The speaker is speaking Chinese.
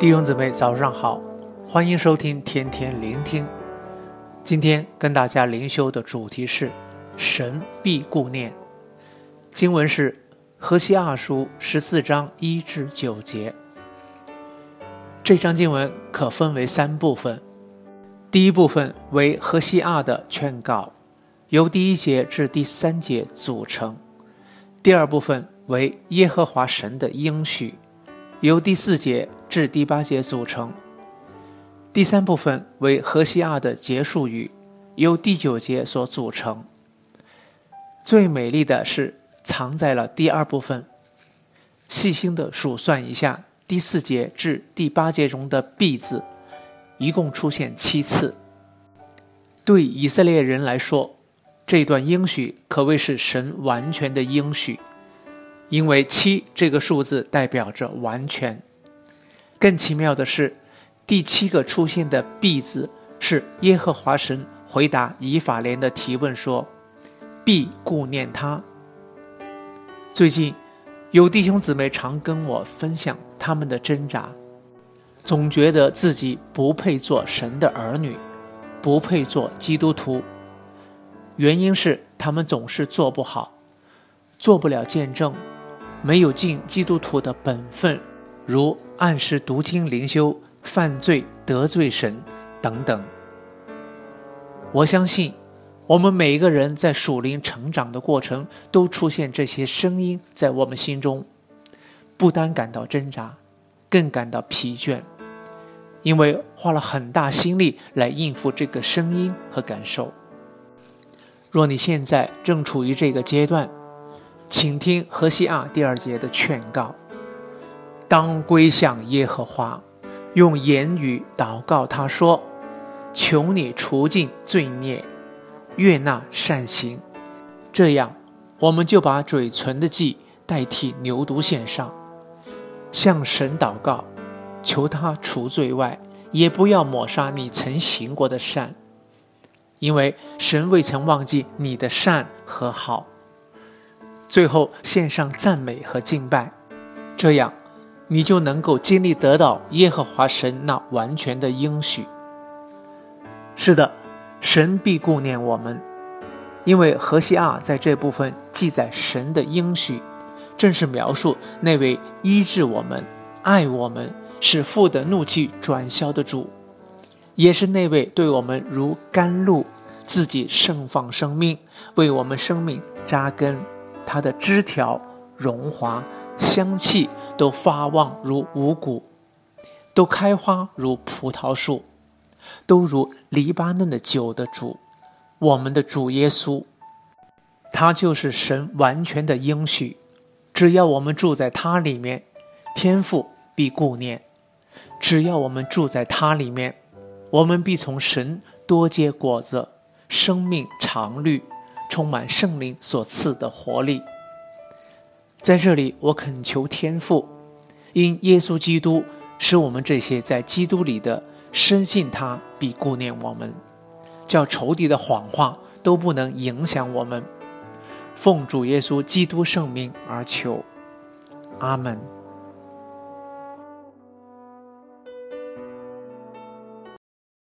弟兄姊妹，早上好，欢迎收听天天聆听。今天跟大家灵修的主题是神必顾念。经文是何西阿书十四章一至九节。这章经文可分为三部分，第一部分为何西阿的劝告，由第一节至第三节组成；第二部分为耶和华神的应许，由第四节至第八节组成；第三部分为何西阿的结束语，由第九节所组成。最美丽的是藏在了第二部分。细心的数算一下，第四节至第八节中的“必”字，一共出现七次。对以色列人来说，这段应许可谓是神完全的应许，因为七这个数字代表着完全。更奇妙的是，第七个出现的“必”字，是耶和华神回答以法莲的提问说：“必顾念他。”最近。有弟兄姊妹常跟我分享他们的挣扎，总觉得自己不配做神的儿女，不配做基督徒。原因是他们总是做不好，做不了见证，没有尽基督徒的本分，如按时读经灵修、犯罪得罪神等等。我相信。我们每一个人在属灵成长的过程，都出现这些声音在我们心中，不单感到挣扎，更感到疲倦，因为花了很大心力来应付这个声音和感受。若你现在正处于这个阶段，请听何西阿第二节的劝告：当归向耶和华，用言语祷告他说：“求你除尽罪孽。”悦纳善行，这样我们就把嘴唇的祭代替牛犊献上，向神祷告，求他除罪外，也不要抹杀你曾行过的善，因为神未曾忘记你的善和好。最后献上赞美和敬拜，这样你就能够经历得到耶和华神那完全的应许。是的。神必顾念我们，因为何西阿在这部分记载神的应许，正是描述那位医治我们、爱我们、使父的怒气转消的主，也是那位对我们如甘露，自己盛放生命，为我们生命扎根，它的枝条荣华香气都发旺如五谷，都开花如葡萄树。都如黎巴嫩的酒的主，我们的主耶稣，他就是神完全的应许。只要我们住在他里面，天父必顾念；只要我们住在他里面，我们必从神多结果子，生命常绿，充满圣灵所赐的活力。在这里，我恳求天父，因耶稣基督使我们这些在基督里的。深信他必顾念我们，叫仇敌的谎话都不能影响我们。奉主耶稣基督圣名而求，阿门。